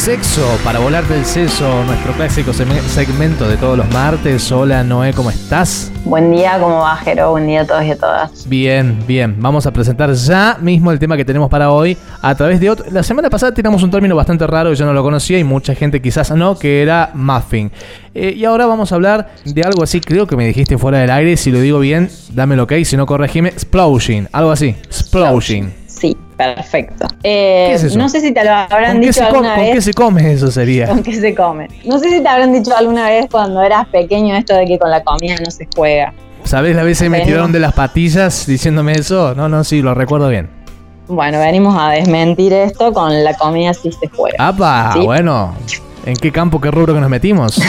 Sexo para volarte el seso, nuestro clásico segmento de todos los martes. Hola Noé, ¿cómo estás? Buen día, ¿cómo va, Jero? Buen día a todos y a todas. Bien, bien. Vamos a presentar ya mismo el tema que tenemos para hoy a través de otro. La semana pasada tiramos un término bastante raro, yo no lo conocía y mucha gente quizás no, que era muffin. Eh, y ahora vamos a hablar de algo así, creo que me dijiste fuera del aire, si lo digo bien, dámelo ok, si no corregime, explosion, algo así, explosion. Sí, perfecto. Eh, ¿Qué es eso? No sé si te lo habrán ¿Con, dicho alguna con vez. qué se come eso sería? ¿Con qué se come? No sé si te habrán dicho alguna vez cuando eras pequeño esto de que con la comida no se juega. ¿Sabés la vez que me tiraron de las patillas diciéndome eso? No, no, sí, lo recuerdo bien. Bueno, venimos a desmentir esto, con la comida sí se juega. ¡Apa! Sí. Bueno, ¿en qué campo, qué rubro que nos metimos?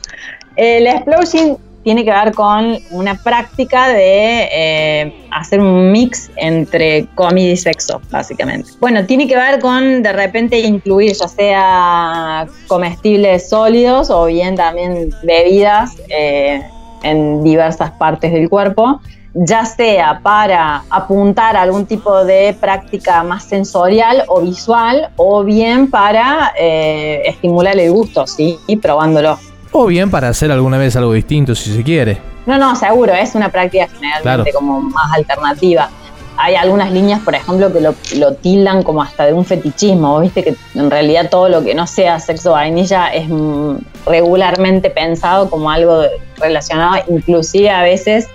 El explosion tiene que ver con una práctica de eh, hacer un mix entre comida y sexo, básicamente. Bueno, tiene que ver con de repente incluir ya sea comestibles sólidos o bien también bebidas eh, en diversas partes del cuerpo, ya sea para apuntar a algún tipo de práctica más sensorial o visual o bien para eh, estimular el gusto, ¿sí? Y probándolo. O bien para hacer alguna vez algo distinto si se quiere. No, no, seguro, es una práctica generalmente Claro. como más alternativa. Hay algunas líneas, por ejemplo, que lo, lo tildan como hasta de un fetichismo. Viste que en realidad todo lo que no sea sexo vainilla es mm, regularmente pensado como algo relacionado, inclusive a veces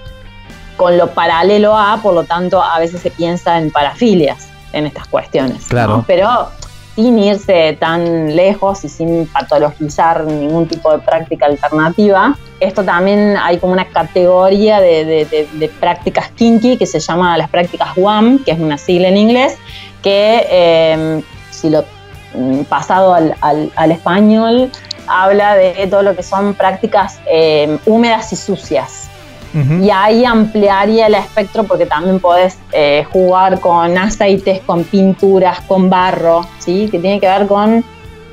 con lo paralelo a, por lo tanto, a veces se piensa en parafilias en estas cuestiones. ¿no? Claro. Pero sin irse tan lejos y sin patologizar ningún tipo de práctica alternativa. Esto también hay como una categoría de, prácticas kinky que se llama las prácticas WAM, que es una sigla en inglés, que eh, si lo mm, pasado al, al- al español habla de todo lo que son prácticas eh, húmedas y sucias. Y ahí ampliaría el espectro porque también podés eh, jugar con aceites, con pinturas, con barro, ¿sí? que tiene que ver con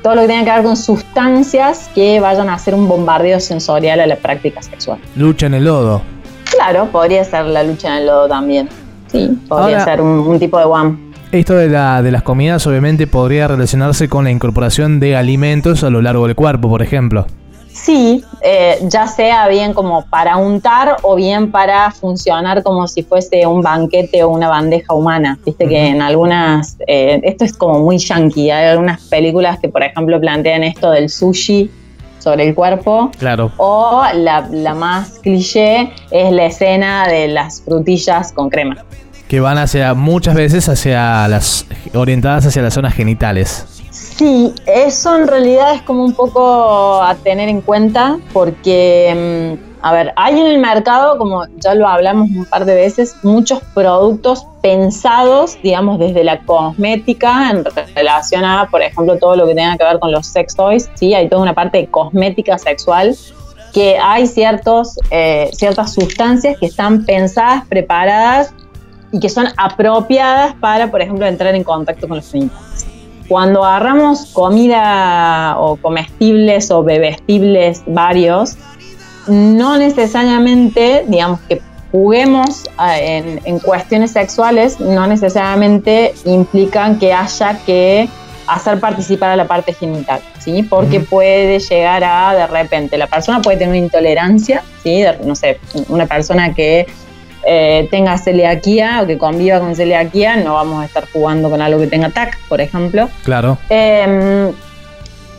todo lo que tiene que ver con sustancias que vayan a hacer un bombardeo sensorial a la práctica sexual. Lucha en el lodo. Claro, podría ser la lucha en el lodo también. Sí, podría Ahora- ser un, un tipo de WAM. Esto de, la, de las comidas obviamente podría relacionarse con la incorporación de alimentos a lo largo del cuerpo, por ejemplo. Sí, eh, ya sea bien como para untar o bien para funcionar como si fuese un banquete o una bandeja humana. Viste que en algunas, eh, esto es como muy yankee, hay algunas películas que por ejemplo plantean esto del sushi sobre el cuerpo. Claro. O la, la más cliché es la escena de las frutillas con crema. Que van hacia, muchas veces hacia las, orientadas hacia las zonas genitales. Sí, eso en realidad es como un poco a tener en cuenta porque, mm, a ver, hay en el mercado, como ya lo hablamos un par de veces, muchos productos pensados, digamos, desde la cosmética en relación a, por ejemplo, todo lo que tenga que ver con los sex toys, ¿sí? Hay toda una parte de cosmética sexual que hay ciertos, eh, ciertas sustancias que están pensadas, preparadas y que son apropiadas para, por ejemplo, entrar en contacto con los genitales cuando agarramos comida o comestibles o bebestibles varios, no necesariamente, digamos que juguemos ah, en, en cuestiones sexuales, no necesariamente implican que haya que hacer participar a la parte genital, ¿sí? Porque puede llegar a, de repente, la persona puede tener una intolerancia, ¿sí? No sé, una persona que eh, tenga celiaquía o que conviva con celiaquía, no vamos a estar jugando con algo que tenga TAC, por ejemplo. Claro. Eh,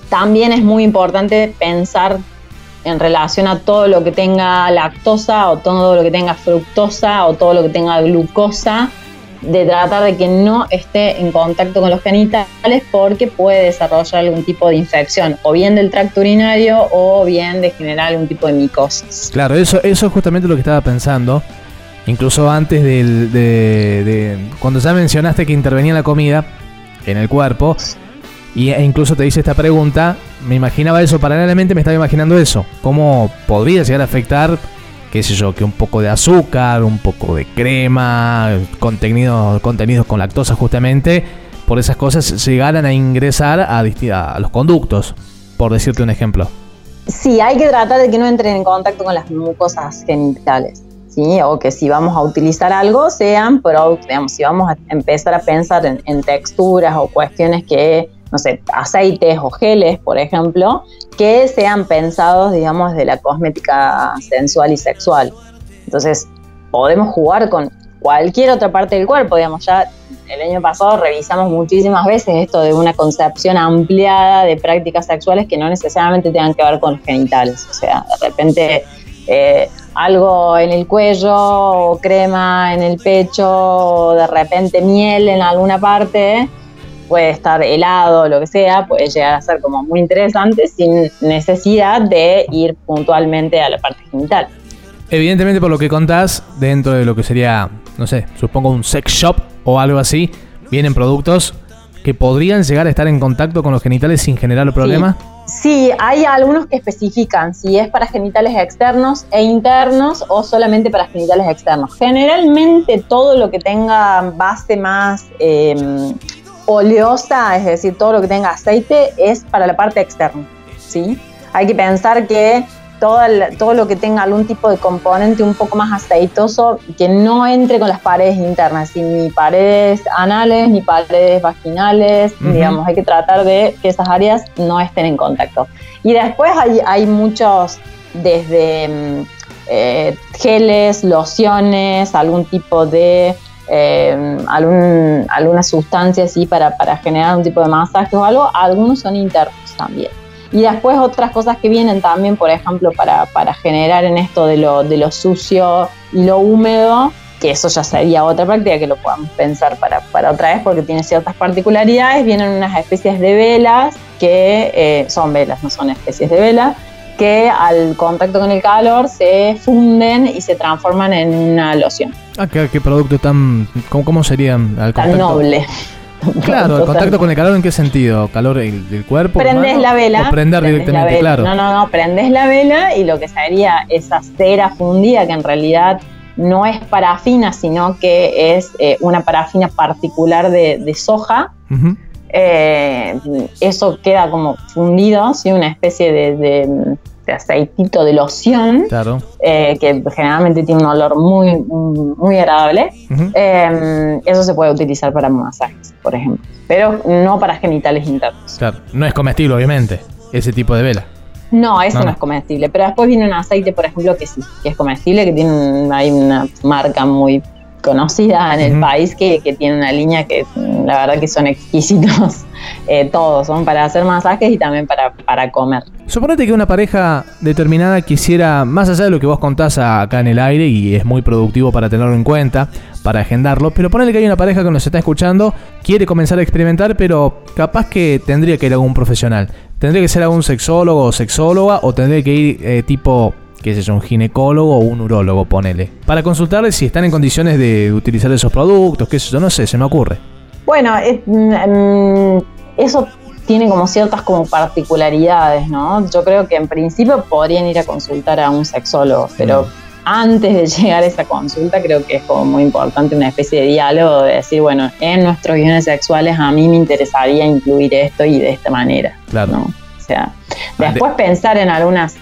también es muy importante pensar en relación a todo lo que tenga lactosa o todo lo que tenga fructosa o todo lo que tenga glucosa, de tratar de que no esté en contacto con los genitales porque puede desarrollar algún tipo de infección, o bien del tracto urinario o bien de generar algún tipo de micosis. Claro, eso, eso es justamente lo que estaba pensando. Incluso antes del, de, Cuando ya mencionaste que intervenía la comida en el cuerpo, Y, e incluso te hice esta pregunta, me imaginaba eso, paralelamente me estaba imaginando eso. ¿Cómo podría llegar a afectar, qué sé yo, que un poco de azúcar, un poco de crema, contenidos, contenidos con lactosa justamente, por esas cosas llegaran a ingresar a, a los conductos, por decirte un ejemplo? Sí, hay que tratar de que no entren en contacto con las mucosas genitales. ¿Sí? O que si vamos a utilizar algo, sean productos, digamos, si vamos a empezar a pensar en, texturas o cuestiones que, no sé, aceites o geles, por ejemplo, que sean pensados, digamos, de la cosmética sensual y sexual. Entonces, podemos jugar con cualquier otra parte del cuerpo, digamos, ya el año pasado revisamos muchísimas veces esto de una concepción ampliada de prácticas sexuales que no necesariamente tengan que ver con los genitales, o sea, de repente eh, algo en el cuello, o crema en el pecho, o de repente miel en alguna parte, puede estar helado, lo que sea, puede llegar a ser como muy interesante sin necesidad de ir puntualmente a la parte genital. Evidentemente, por lo que contás, dentro de lo que sería, no sé, supongo un sex shop o algo así, vienen productos que podrían llegar a estar en contacto con los genitales sin generar problema. Sí, hay algunos que especifican si es para genitales externos e internos o solamente para genitales externos. Generalmente todo lo que tenga base más em, oleosa, es decir, todo lo que tenga aceite, es para la parte externa. ¿sí? Hay que pensar que todo, lo que tenga algún tipo de componente un poco más aceitoso, que no entre con las paredes internas, ni paredes anales, ni paredes vaginales, digamos, hay que tratar de que esas áreas no estén en contacto. Y después hay, muchos, desde mm, eh, geles, lociones, algún tipo de... Eh, alguna sustancia así para, para generar un tipo de masaje o algo, algunos son internos también. Y después otras cosas que vienen también, por ejemplo, para, para generar en esto de lo, de lo sucio y lo húmedo, que eso ya sería otra práctica que lo podamos pensar para, para otra vez porque tiene ciertas particularidades, vienen unas especies de velas que eh, son velas, no son especies de velas, que al contacto con el calor se funden y se transforman en una loción. Ah, qué, qué producto tan... ¿Cómo, cómo serían al contacto? Tan noble. Claro, el contacto con el calor, ¿en qué sentido? ¿Calor del cuerpo? Prendes la vela. O prender directamente, claro. No, no, no, prendes la vela y lo que sería esa cera fundida, que en realidad no es parafina, sino que es eh, una parafina particular de, soja. Eh, eso queda como fundido, ¿sí? una especie de aceitito de loción, eh, que generalmente tiene un olor muy, muy agradable. Em, eso se puede utilizar para masajes, por ejemplo, pero no para genitales internos. Claro, no es comestible, obviamente, ese tipo de vela. No, eso no, es comestible, pero después viene un aceite, por ejemplo, que sí, que es comestible, que tiene hay una marca muy conocida en el país que, tiene una línea que la verdad que son exquisitos eh, todos, son para hacer masajes y también para, para comer. Suponete que una pareja determinada quisiera, más allá de lo que vos contás acá en el aire, y es muy productivo para tenerlo en cuenta, para agendarlo, pero ponele que hay una pareja que nos está escuchando, quiere comenzar a experimentar, pero capaz que tendría que ir a algún profesional. Tendría que ser algún sexólogo o sexóloga, o tendría que ir eh, tipo que es un ginecólogo o un urólogo, ponele. Para consultarle si están en condiciones de utilizar esos productos, qué sé yo, no sé, se me ocurre. Bueno, mm, eso tiene como ciertas como particularidades, ¿no? Yo creo que en principio podrían ir a consultar a un sexólogo, pero antes de llegar a esa consulta creo que es como muy importante una especie de diálogo de decir, bueno, en nuestros guiones sexuales a mí me interesaría incluir esto y de esta manera. Claro. ¿no? O sea, después pensar en algunas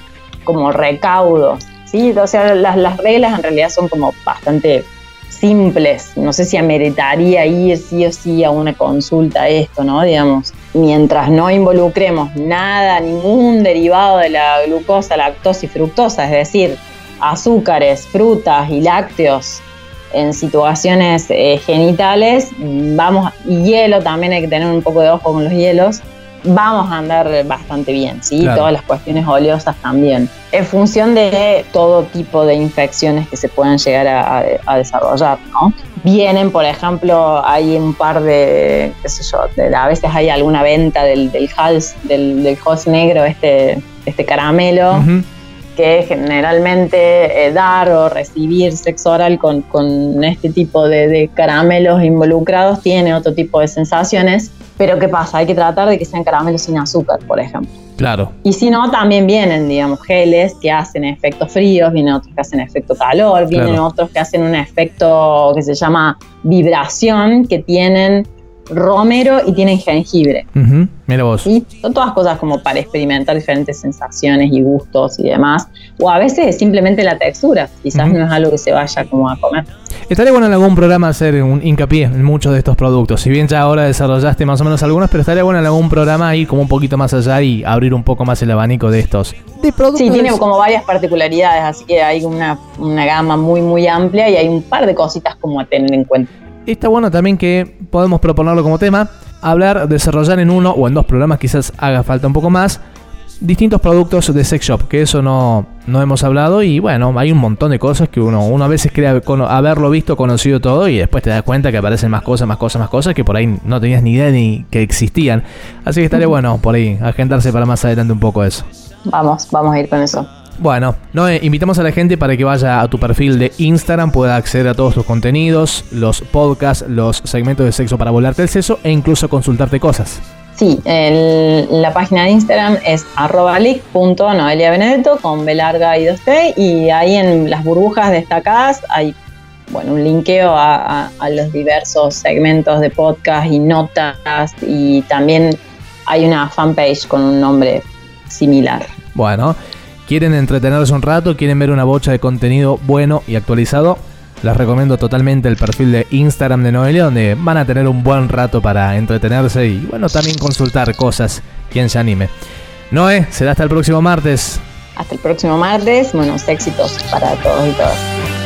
como recaudos, ¿sí? O sea, las, reglas en realidad son como bastante simples. No sé si ameritaría ir sí o sí a una consulta esto, ¿no? Digamos, mientras no involucremos nada, ningún derivado de la glucosa, lactosa y fructosa, es decir, azúcares, frutas y lácteos en situaciones eh, genitales, vamos, y hielo también hay que tener un poco de ojo con los hielos, vamos a andar bastante bien, ¿sí? Todas las cuestiones oleosas también. En función de todo tipo de infecciones que se puedan llegar a, desarrollar, ¿no? Vienen, por ejemplo, hay un par de, qué sé yo, a veces hay alguna venta del, del Hals, del, del negro, este, este caramelo. que generalmente eh, dar o recibir sexo oral con, con este tipo de, de, caramelos involucrados tiene otro tipo de sensaciones Pero ¿qué pasa? Hay que tratar de que sean caramelos sin azúcar, por ejemplo. Claro. Y si no, también vienen, digamos, geles que hacen efectos fríos, vienen otros que hacen efecto calor, vienen Claro. otros que hacen un efecto que se llama vibración, que tienen romero y tienen jengibre. Ujú, Mira vos. ¿sí? Son todas cosas como para experimentar diferentes sensaciones y gustos y demás. O a veces simplemente la textura, quizás Ujú. no es algo que se vaya como a comer. Estaría bueno en algún programa hacer un hincapié en muchos de estos productos. Si bien ya ahora desarrollaste más o menos algunos, pero estaría bueno en algún programa ir como un poquito más allá y abrir un poco más el abanico de estos. De productos. Sí, tiene como varias particularidades, así que hay una, una gama muy, muy amplia y hay un par de cositas como a tener en cuenta. Está bueno también que podemos proponerlo como tema, hablar, desarrollar en uno o en dos programas, quizás haga falta un poco más, distintos productos de sex shop, que eso no, no hemos hablado y bueno, hay un montón de cosas que uno, uno a veces cree haberlo visto, conocido todo y después te das cuenta que aparecen más cosas, más cosas, más cosas que por ahí no tenías ni idea ni que existían. Así que estaría bueno por ahí agendarse para más adelante un poco eso. Vamos, vamos a ir con eso. Bueno, no, eh, invitamos a la gente para que vaya a tu perfil de Instagram, pueda acceder a todos tus contenidos, los podcasts, los segmentos de sexo para volarte el seso e incluso consultarte cosas. Sí, el- la página de Instagram es arrobalic.noeliabenedetto con B larga y 2T y ahí en las burbujas destacadas hay bueno, un linkeo a, a- a los diversos segmentos de podcast y notas y también hay una fanpage con un nombre similar. Bueno, quieren entretenerse un rato, quieren ver una bocha de contenido bueno y actualizado. Les recomiendo totalmente el perfil de Instagram de Noelia, donde van a tener un buen rato para entretenerse y, bueno, también consultar cosas, quien se anime. Noé, será hasta el próximo martes. Hasta el próximo martes, buenos éxitos para todos y todas.